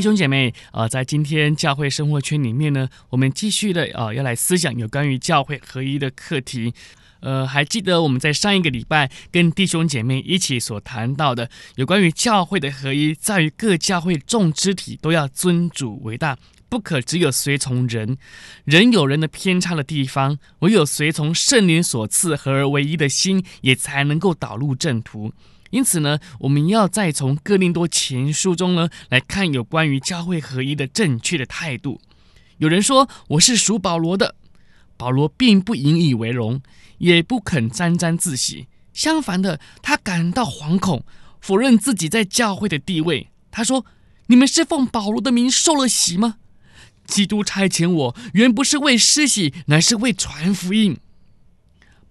弟兄姐妹啊、呃，在今天教会生活圈里面呢，我们继续的啊、要来思想有关于教会合一的课题。呃，还记得我们在上一个礼拜跟弟兄姐妹一起所谈到的，有关于教会的合一，在于各教会众肢体都要尊主为大，不可只有随从人，人有人的偏差的地方，唯有随从圣灵所赐合而为一的心，也才能够导入正途。因此呢，我们要再从哥林多前书中呢来看有关于教会合一的正确的态度。有人说我是属保罗的，保罗并不引以为荣。也不肯沾沾自喜，相反的，他感到惶恐，否认自己在教会的地位。他说：“你们是奉保罗的名受了洗吗？基督差遣我，原不是为施洗，乃是为传福音。”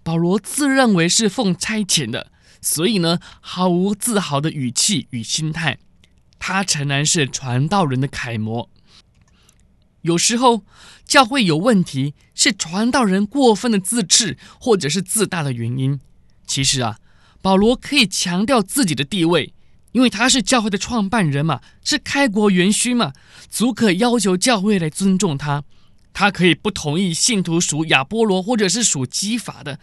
保罗自认为是奉差遣的，所以呢，毫无自豪的语气与心态。他诚然是传道人的楷模。有时候教会有问题，是传道人过分的自恃，或者是自大的原因。其实啊，保罗可以强调自己的地位，因为他是教会的创办人嘛，是开国元勋嘛，足可要求教会来尊重他。他可以不同意信徒属亚波罗或者是属基法的，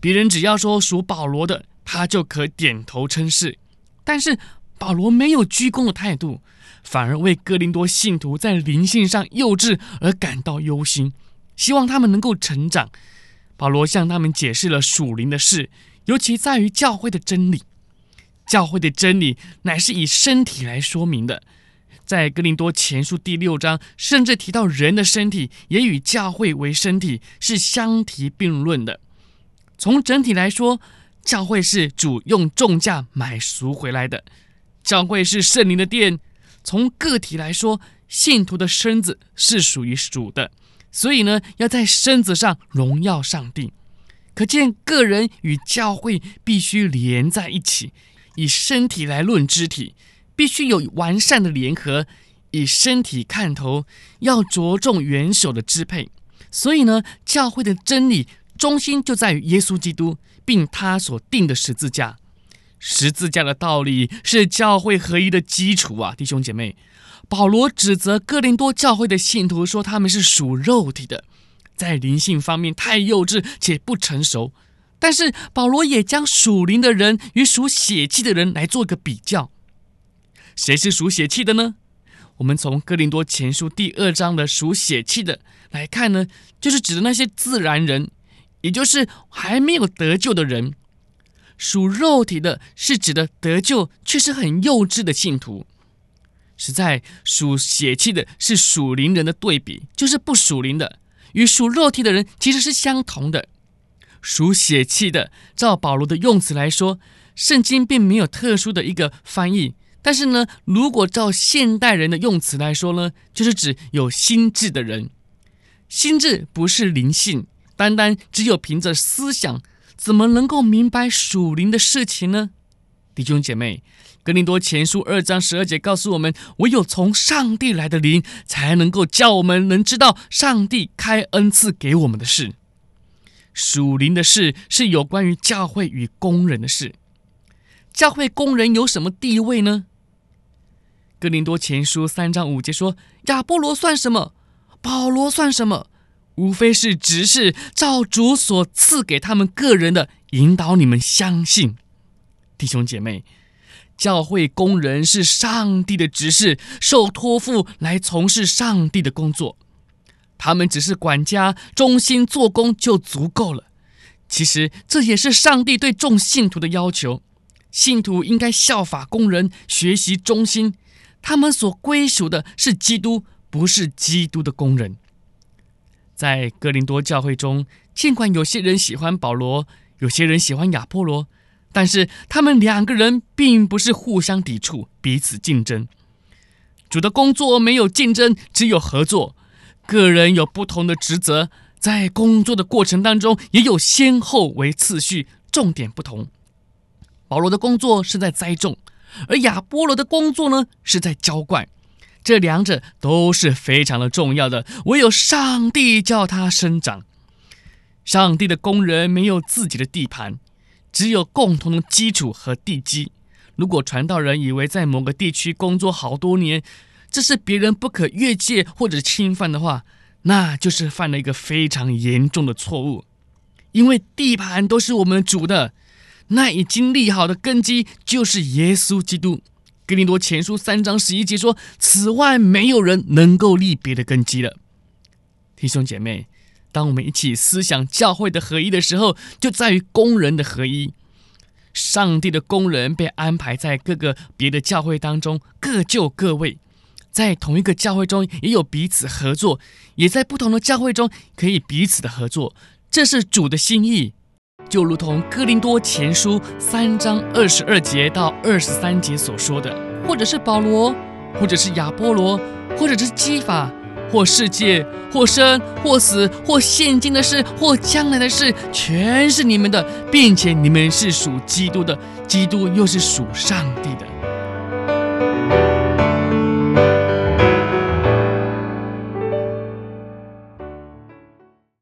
别人只要说属保罗的，他就可点头称是。但是保罗没有鞠躬的态度。反而为哥林多信徒在灵性上幼稚而感到忧心，希望他们能够成长。保罗向他们解释了属灵的事，尤其在于教会的真理。教会的真理乃是以身体来说明的，在哥林多前书第六章，甚至提到人的身体也与教会为身体是相提并论的。从整体来说，教会是主用重价买赎回来的，教会是圣灵的殿。从个体来说，信徒的身子是属于主的，所以呢，要在身子上荣耀上帝。可见个人与教会必须连在一起，以身体来论肢体，必须有完善的联合，以身体看头，要着重元首的支配。所以呢，教会的真理中心就在于耶稣基督，并他所定的十字架。十字架的道理是教会合一的基础啊，弟兄姐妹。保罗指责哥林多教会的信徒说他们是属肉体的，在灵性方面太幼稚且不成熟。但是保罗也将属灵的人与属血气的人来做个比较。谁是属血气的呢？我们从哥林多前书第二章的属血气的来看呢，就是指的那些自然人，也就是还没有得救的人。属肉体的是指的得救却是很幼稚的信徒，实在属血气的是属灵人的对比，就是不属灵的，与属肉体的人其实是相同的。属血气的，照保罗的用词来说，圣经并没有特殊的一个翻译，但是呢，如果照现代人的用词来说呢，就是指有心智的人。心智不是灵性，单单只有凭着思想。怎么能够明白属灵的事情呢？弟兄姐妹，格林多前书二章十二节告诉我们：唯有从上帝来的灵，才能够叫我们能知道上帝开恩赐给我们的事。属灵的事是有关于教会与工人的事。教会工人有什么地位呢？格林多前书三章五节说：亚波罗算什么？保罗算什么？无非是执事，照主所赐给他们个人的引导，你们相信，弟兄姐妹，教会工人是上帝的执事，受托付来从事上帝的工作。他们只是管家，忠心做工就足够了。其实这也是上帝对众信徒的要求，信徒应该效法工人，学习忠心。他们所归属的是基督，不是基督的工人。在哥林多教会中，尽管有些人喜欢保罗，有些人喜欢亚波罗，但是他们两个人并不是互相抵触、彼此竞争。主的工作没有竞争，只有合作。个人有不同的职责，在工作的过程当中也有先后为次序，重点不同。保罗的工作是在栽种，而亚波罗的工作呢，是在浇灌。这两者都是非常的重要的，唯有上帝叫它生长。上帝的工人没有自己的地盘，只有共同的基础和地基。如果传道人以为在某个地区工作好多年，这是别人不可越界或者侵犯的话，那就是犯了一个非常严重的错误。因为地盘都是我们主的，那已经立好的根基就是耶稣基督。哥林多前书三章十一节说：“此外，没有人能够立别的根基了。”弟兄姐妹，当我们一起思想教会的合一的时候，就在于工人的合一。上帝的工人被安排在各个别的教会当中，各就各位，在同一个教会中也有彼此合作，也在不同的教会中可以彼此的合作，这是主的心意。就如同哥林多前书三章二十二节到二十三节所说的，或者是保罗，或者是亚波罗，或者是基法，或世界，或生，或死，或现今的事，或将来的事，全是你们的，并且你们是属基督的，基督又是属上帝的。